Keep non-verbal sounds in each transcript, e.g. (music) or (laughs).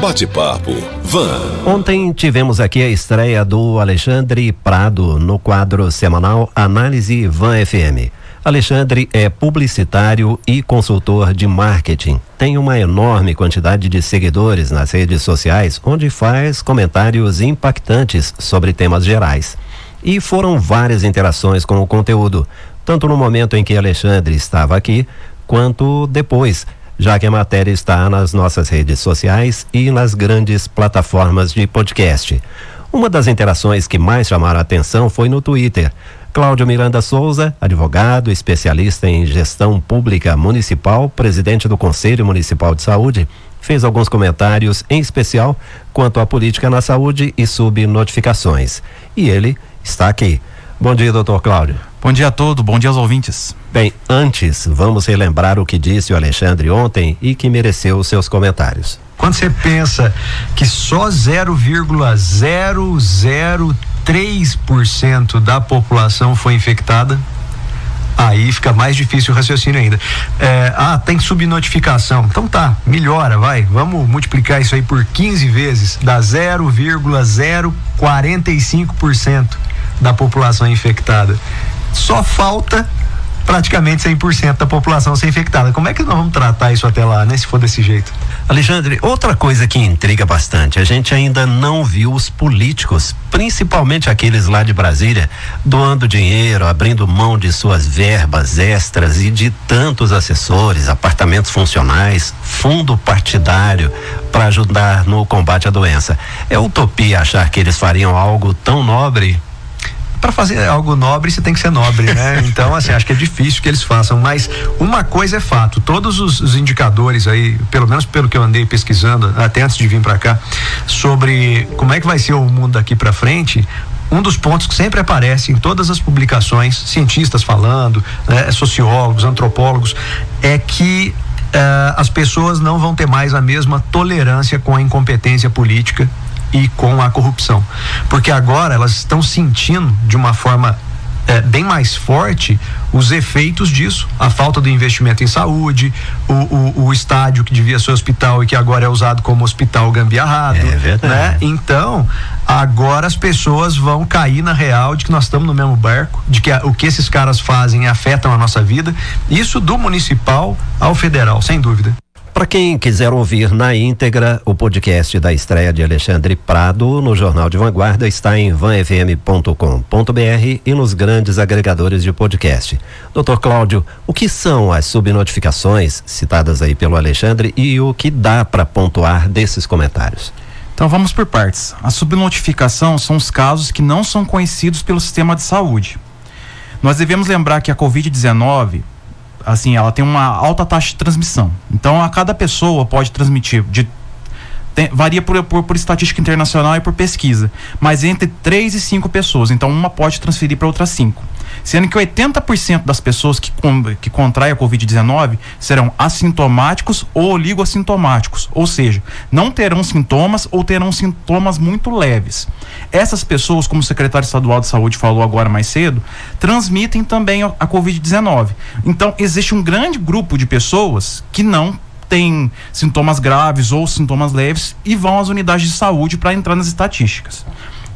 Bate-papo Van. Ontem tivemos aqui a estreia do Alexandre Prado no quadro semanal Análise Van FM. Alexandre é publicitário e consultor de marketing. Tem uma enorme quantidade de seguidores nas redes sociais, onde faz comentários impactantes sobre temas gerais. E foram várias interações com o conteúdo, tanto no momento em que Alexandre estava aqui, quanto depois, já que a matéria está nas nossas redes sociais e nas grandes plataformas de podcast. Uma das interações que mais chamaram a atenção foi no Twitter. Cláudio Miranda Souza, advogado, especialista em gestão pública municipal, presidente do Conselho Municipal de Saúde, fez alguns comentários, em especial quanto à política na saúde e subnotificações. E ele está aqui. Bom dia, doutor Cláudio. Bom dia a todos, bom dia aos ouvintes. Bem, antes, vamos relembrar o que disse o Alexandre ontem e que mereceu os seus comentários. Quando você pensa que só 0,003% da população foi infectada, aí fica mais difícil o raciocínio ainda. É, ah, tem subnotificação. Então tá, melhora, vai. Vamos multiplicar isso aí por 15 vezes, dá 0,045% da população infectada. Só falta praticamente 100% da população ser infectada. Como é que nós vamos tratar isso até lá, né? Se for desse jeito. Alexandre, outra coisa que intriga bastante, a gente ainda não viu os políticos, principalmente aqueles lá de Brasília, doando dinheiro, abrindo mão de suas verbas extras e de tantos assessores, apartamentos funcionais, fundo partidário para ajudar no combate à doença. É utopia achar que eles fariam algo tão nobre para fazer algo nobre você tem que ser nobre, né? (laughs) Então, assim, acho que é difícil que eles façam, mas uma coisa é fato, todos os, os indicadores aí, pelo menos pelo que eu andei pesquisando até antes de vir para cá, sobre como é que vai ser o mundo daqui para frente, um dos pontos que sempre aparece em todas as publicações, cientistas falando, né, sociólogos, antropólogos, é que uh, as pessoas não vão ter mais a mesma tolerância com a incompetência política e com a corrupção. Porque agora elas estão sentindo de uma forma é, bem mais forte os efeitos disso, a falta do investimento em saúde, o, o, o, estádio que devia ser hospital e que agora é usado como hospital gambiarrado, é verdade. né? Então, agora as pessoas vão cair na real de que nós estamos no mesmo barco, de que a, o que esses caras fazem afetam a nossa vida, isso do municipal ao federal, sem dúvida. Para quem quiser ouvir na íntegra o podcast da estreia de Alexandre Prado no Jornal de Vanguarda está em vanfm.com.br e nos grandes agregadores de podcast. Doutor Cláudio, o que são as subnotificações citadas aí pelo Alexandre e o que dá para pontuar desses comentários? Então vamos por partes. A subnotificação são os casos que não são conhecidos pelo sistema de saúde. Nós devemos lembrar que a Covid-19 assim, ela tem uma alta taxa de transmissão. Então, a cada pessoa pode transmitir de tem, varia por, por, por, estatística internacional e por pesquisa, mas entre 3 e 5 pessoas. Então, uma pode transferir para outras 5. Sendo que 80% das pessoas que, que contraem a Covid-19 serão assintomáticos ou oligossintomáticos, ou seja, não terão sintomas ou terão sintomas muito leves. Essas pessoas, como o secretário estadual de saúde falou agora mais cedo, transmitem também a Covid-19. Então, existe um grande grupo de pessoas que não têm sintomas graves ou sintomas leves e vão às unidades de saúde para entrar nas estatísticas.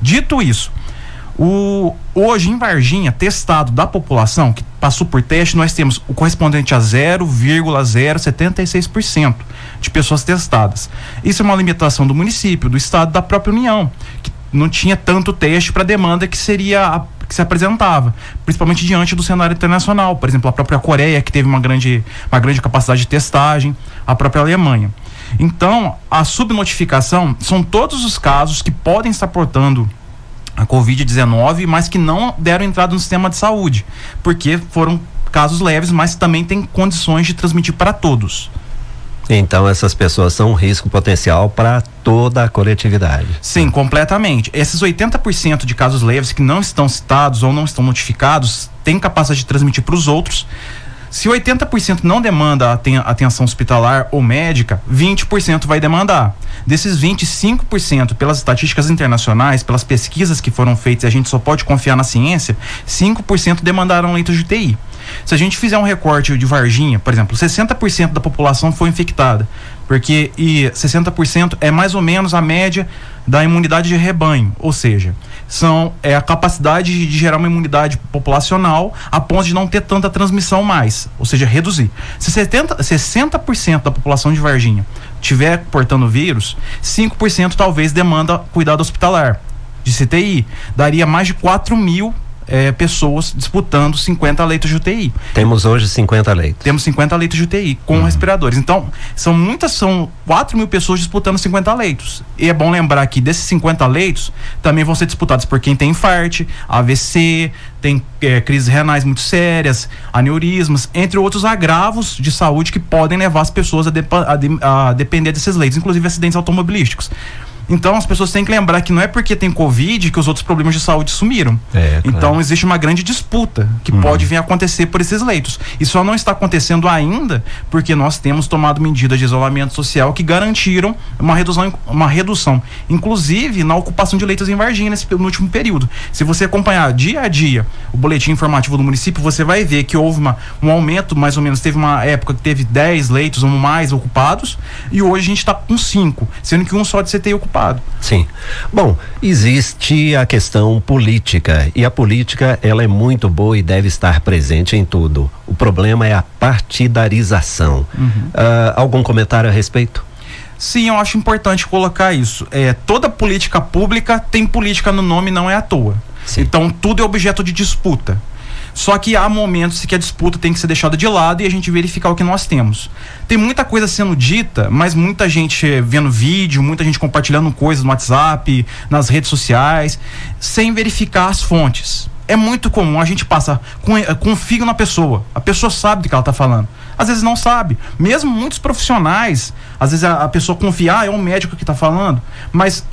Dito isso, o, hoje em Varginha, testado da população que passou por teste, nós temos o correspondente a 0,076% de pessoas testadas. Isso é uma limitação do município, do estado, da própria União, que não tinha tanto teste para a demanda que seria que se apresentava, principalmente diante do cenário internacional. Por exemplo, a própria Coreia, que teve uma grande, uma grande capacidade de testagem, a própria Alemanha. Então, a subnotificação são todos os casos que podem estar portando a Covid-19, mas que não deram entrada no sistema de saúde, porque foram casos leves, mas também tem condições de transmitir para todos. Então essas pessoas são um risco potencial para toda a coletividade. Sim, completamente. Esses 80% de casos leves que não estão citados ou não estão notificados têm capacidade de transmitir para os outros. Se 80% não demanda atenção hospitalar ou médica, 20% vai demandar. Desses 25%, pelas estatísticas internacionais, pelas pesquisas que foram feitas, a gente só pode confiar na ciência, 5% demandaram leitos de UTI. Se a gente fizer um recorte de Varginha, por exemplo, 60% da população foi infectada, porque e 60% é mais ou menos a média da imunidade de rebanho, ou seja, são é a capacidade de gerar uma imunidade populacional a ponto de não ter tanta transmissão mais, ou seja, reduzir. Se 70, 60% da população de Varginha tiver portando vírus, 5% talvez demanda cuidado hospitalar de CTI. Daria mais de 4 mil é, pessoas disputando 50 leitos de UTI. Temos hoje 50 leitos. Temos 50 leitos de UTI com uhum. respiradores. Então, são muitas, são 4 mil pessoas disputando 50 leitos. E é bom lembrar que desses 50 leitos também vão ser disputados por quem tem infarte, AVC, tem é, crises renais muito sérias, aneurismas, entre outros agravos de saúde que podem levar as pessoas a, de, a, de, a depender desses leitos, inclusive acidentes automobilísticos. Então as pessoas têm que lembrar que não é porque tem Covid que os outros problemas de saúde sumiram. É, claro. Então existe uma grande disputa que uhum. pode vir a acontecer por esses leitos. E só não está acontecendo ainda porque nós temos tomado medidas de isolamento social que garantiram uma redução, uma redução inclusive na ocupação de leitos em Varginha nesse, no último período. Se você acompanhar dia a dia o boletim informativo do município, você vai ver que houve uma, um aumento, mais ou menos, teve uma época que teve 10 leitos ou mais ocupados e hoje a gente está com 5, sendo que um só de CTI ocupado ocupado. Sim. Bom, existe a questão política e a política ela é muito boa e deve estar presente em tudo. O problema é a partidarização. Uhum. Uh, algum comentário a respeito? Sim, eu acho importante colocar isso. É, toda política pública tem política no nome, não é à toa. Sim. Então tudo é objeto de disputa. Só que há momentos que a disputa tem que ser deixada de lado e a gente verificar o que nós temos. Tem muita coisa sendo dita, mas muita gente vendo vídeo, muita gente compartilhando coisas no WhatsApp, nas redes sociais, sem verificar as fontes. É muito comum, a gente passa, confio na pessoa, a pessoa sabe do que ela está falando. Às vezes não sabe. Mesmo muitos profissionais, às vezes a, a pessoa confia, ah, é um médico que está falando, mas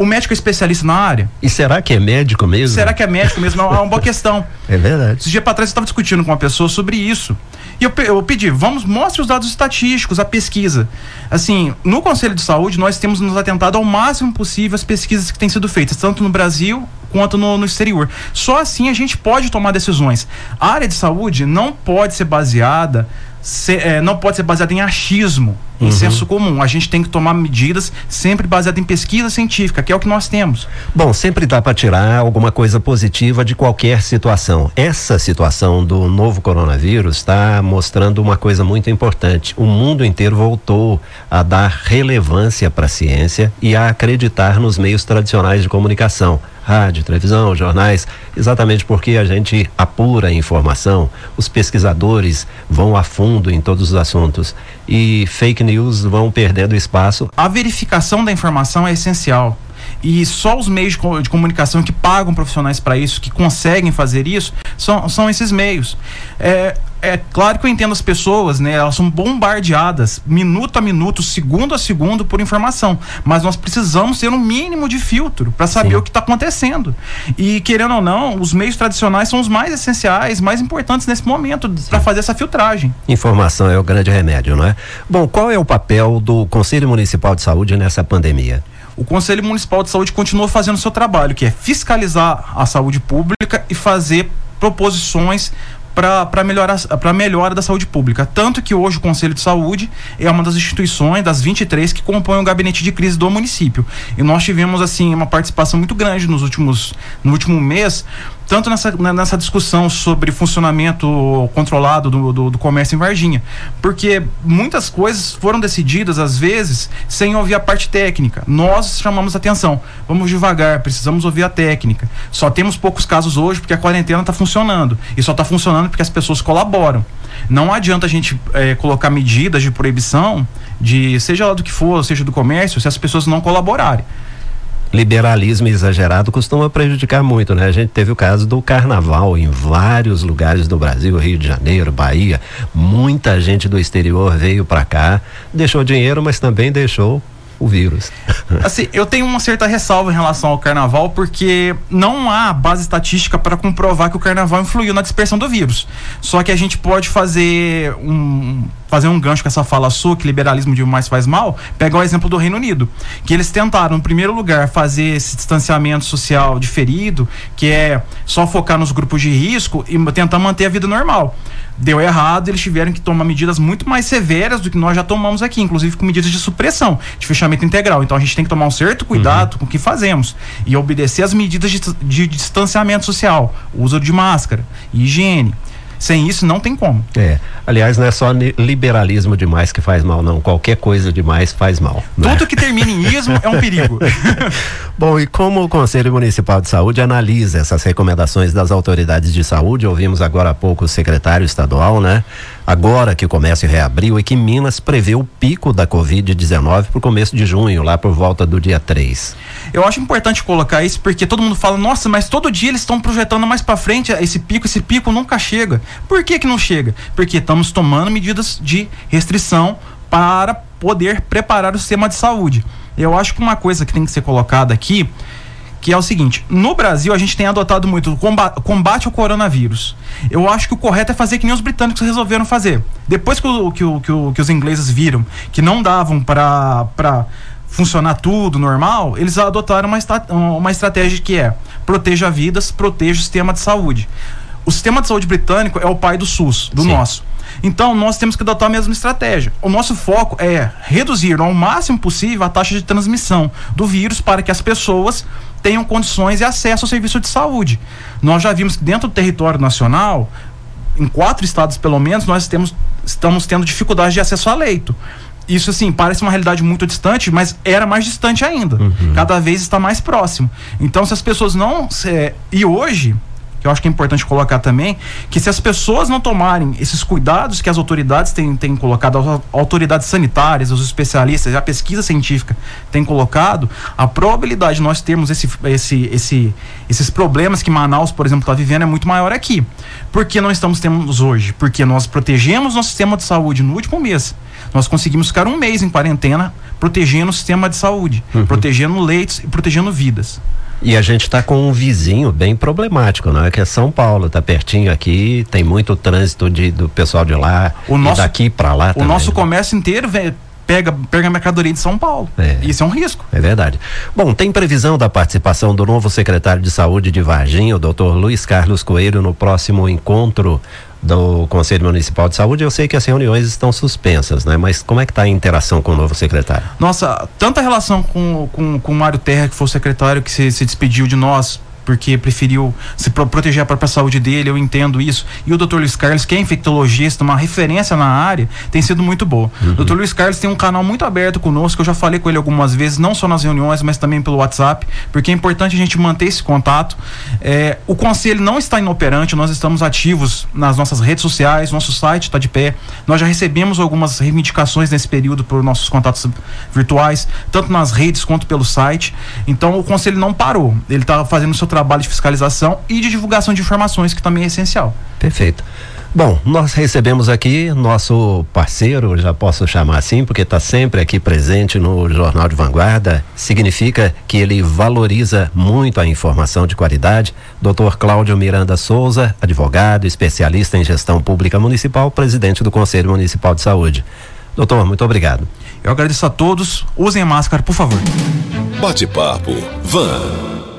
o médico é especialista na área. E será que é médico mesmo? Será que é médico mesmo? É uma boa questão. É verdade. Esse dia para trás eu estava discutindo com uma pessoa sobre isso. E eu, eu pedi, vamos, mostre os dados estatísticos, a pesquisa. Assim, no Conselho de Saúde, nós temos nos atentado ao máximo possível as pesquisas que têm sido feitas, tanto no Brasil quanto no, no exterior. Só assim a gente pode tomar decisões. A área de saúde não pode ser baseada ser, é, não pode ser baseada em achismo, em uhum. senso comum. A gente tem que tomar medidas sempre baseadas em pesquisa científica, que é o que nós temos. Bom, sempre dá para tirar alguma coisa positiva de qualquer situação. Essa situação do novo coronavírus está mostrando uma coisa muito importante. O mundo inteiro voltou a dar relevância para a ciência e a acreditar nos meios tradicionais de comunicação rádio, televisão, jornais, exatamente porque a gente apura a informação, os pesquisadores vão a fundo em todos os assuntos e fake news vão perdendo espaço. A verificação da informação é essencial e só os meios de comunicação que pagam profissionais para isso, que conseguem fazer isso, são, são esses meios. É, é claro que eu entendo as pessoas, né? Elas são bombardeadas minuto a minuto, segundo a segundo por informação, mas nós precisamos ter um mínimo de filtro para saber Sim. o que está acontecendo. E querendo ou não, os meios tradicionais são os mais essenciais, mais importantes nesse momento para fazer essa filtragem. Informação é o grande remédio, não é? Bom, qual é o papel do Conselho Municipal de Saúde nessa pandemia? o Conselho Municipal de Saúde continua fazendo o seu trabalho, que é fiscalizar a saúde pública e fazer proposições para melhorar para melhora da saúde pública. Tanto que hoje o Conselho de Saúde é uma das instituições das 23 que compõem o gabinete de crise do município. E nós tivemos assim uma participação muito grande nos últimos no último mês tanto nessa, nessa discussão sobre funcionamento controlado do, do, do, comércio em Varginha, porque muitas coisas foram decididas, às vezes, sem ouvir a parte técnica. Nós chamamos atenção, vamos devagar, precisamos ouvir a técnica. Só temos poucos casos hoje porque a quarentena está funcionando, e só está funcionando porque as pessoas colaboram. Não adianta a gente é, colocar medidas de proibição, de seja lá do que for, seja do comércio, se as pessoas não colaborarem liberalismo exagerado costuma prejudicar muito, né? A gente teve o caso do carnaval em vários lugares do Brasil, Rio de Janeiro, Bahia. Muita gente do exterior veio para cá, deixou dinheiro, mas também deixou o vírus. Assim, eu tenho uma certa ressalva em relação ao carnaval, porque não há base estatística para comprovar que o carnaval influiu na dispersão do vírus. Só que a gente pode fazer um fazer um gancho com essa fala sua, que liberalismo de mais faz mal, pegar o exemplo do Reino Unido, que eles tentaram, em primeiro lugar, fazer esse distanciamento social diferido, que é só focar nos grupos de risco e tentar manter a vida normal. Deu errado, eles tiveram que tomar medidas muito mais severas do que nós já tomamos aqui, inclusive com medidas de supressão, de fechamento integral. Então a gente tem que tomar um certo cuidado uhum. com o que fazemos e obedecer as medidas de, de distanciamento social, uso de máscara, higiene. Sem isso não tem como. É. Aliás, não é só liberalismo demais que faz mal, não. Qualquer coisa demais faz mal. Né? Tudo que termina em ismo é um perigo. (laughs) Bom, e como o Conselho Municipal de Saúde analisa essas recomendações das autoridades de saúde? Ouvimos agora há pouco o secretário estadual, né? Agora que o comércio reabriu e que Minas prevê o pico da Covid-19 para o começo de junho, lá por volta do dia 3. Eu acho importante colocar isso porque todo mundo fala, nossa, mas todo dia eles estão projetando mais para frente esse pico, esse pico nunca chega. Por que que não chega? Porque estamos tomando medidas de restrição para poder preparar o sistema de saúde. Eu acho que uma coisa que tem que ser colocada aqui que é o seguinte: no Brasil a gente tem adotado muito o combate, combate, ao coronavírus. Eu acho que o correto é fazer que nem os britânicos resolveram fazer. Depois que, o, que, o, que, o, que os ingleses viram que não davam para funcionar tudo normal, eles adotaram uma, uma estratégia que é proteja vidas, proteja o sistema de saúde. O sistema de saúde britânico é o pai do SUS, do Sim. nosso. Então, nós temos que adotar a mesma estratégia. O nosso foco é reduzir ao máximo possível a taxa de transmissão do vírus para que as pessoas tenham condições e acesso ao serviço de saúde. Nós já vimos que dentro do território nacional, em quatro estados pelo menos, nós temos, estamos tendo dificuldade de acesso a leito. Isso, assim, parece uma realidade muito distante, mas era mais distante ainda. Uhum. Cada vez está mais próximo. Então, se as pessoas não. Se, e hoje, que eu acho que é importante colocar também, que se as pessoas não tomarem esses cuidados que as autoridades têm, têm colocado, as autoridades sanitárias, os especialistas, a pesquisa científica tem colocado, a probabilidade de nós termos esse, esse, esse, esses problemas que Manaus, por exemplo, está vivendo é muito maior aqui. Por que não estamos tendo hoje? Porque nós protegemos nosso sistema de saúde no último mês. Nós conseguimos ficar um mês em quarentena protegendo o sistema de saúde, uhum. protegendo leitos e protegendo vidas. E a gente está com um vizinho bem problemático, não é? Que é São Paulo, está pertinho aqui, tem muito trânsito de, do pessoal de lá, o nosso, daqui para lá. O também, nosso né? comércio inteiro vem, pega, pega a mercadoria de São Paulo. É. Isso é um risco. É verdade. Bom, tem previsão da participação do novo secretário de saúde de Varginha, o doutor Luiz Carlos Coelho, no próximo encontro do Conselho Municipal de Saúde, eu sei que as reuniões estão suspensas, né? Mas como é que está a interação com o novo secretário? Nossa, tanta relação com, com, com o Mário Terra, que foi o secretário que se, se despediu de nós porque preferiu se pro proteger a própria saúde dele, eu entendo isso. E o Dr. Luiz Carlos, que é infectologista, uma referência na área, tem sido muito boa. Uhum. O Dr. Luiz Carlos tem um canal muito aberto conosco, eu já falei com ele algumas vezes, não só nas reuniões, mas também pelo WhatsApp, porque é importante a gente manter esse contato. É, o conselho não está inoperante, nós estamos ativos nas nossas redes sociais, nosso site está de pé. Nós já recebemos algumas reivindicações nesse período por nossos contatos virtuais, tanto nas redes quanto pelo site. Então o conselho não parou, ele está fazendo o seu trabalho de fiscalização e de divulgação de informações, que também é essencial. Perfeito. Bom, nós recebemos aqui nosso parceiro, já posso chamar assim, porque está sempre aqui presente no Jornal de Vanguarda. Significa que ele valoriza muito a informação de qualidade. Dr. Cláudio Miranda Souza, advogado, especialista em gestão pública municipal, presidente do Conselho Municipal de Saúde. Doutor, muito obrigado. Eu agradeço a todos. Usem máscara, por favor. Bate-papo. Van.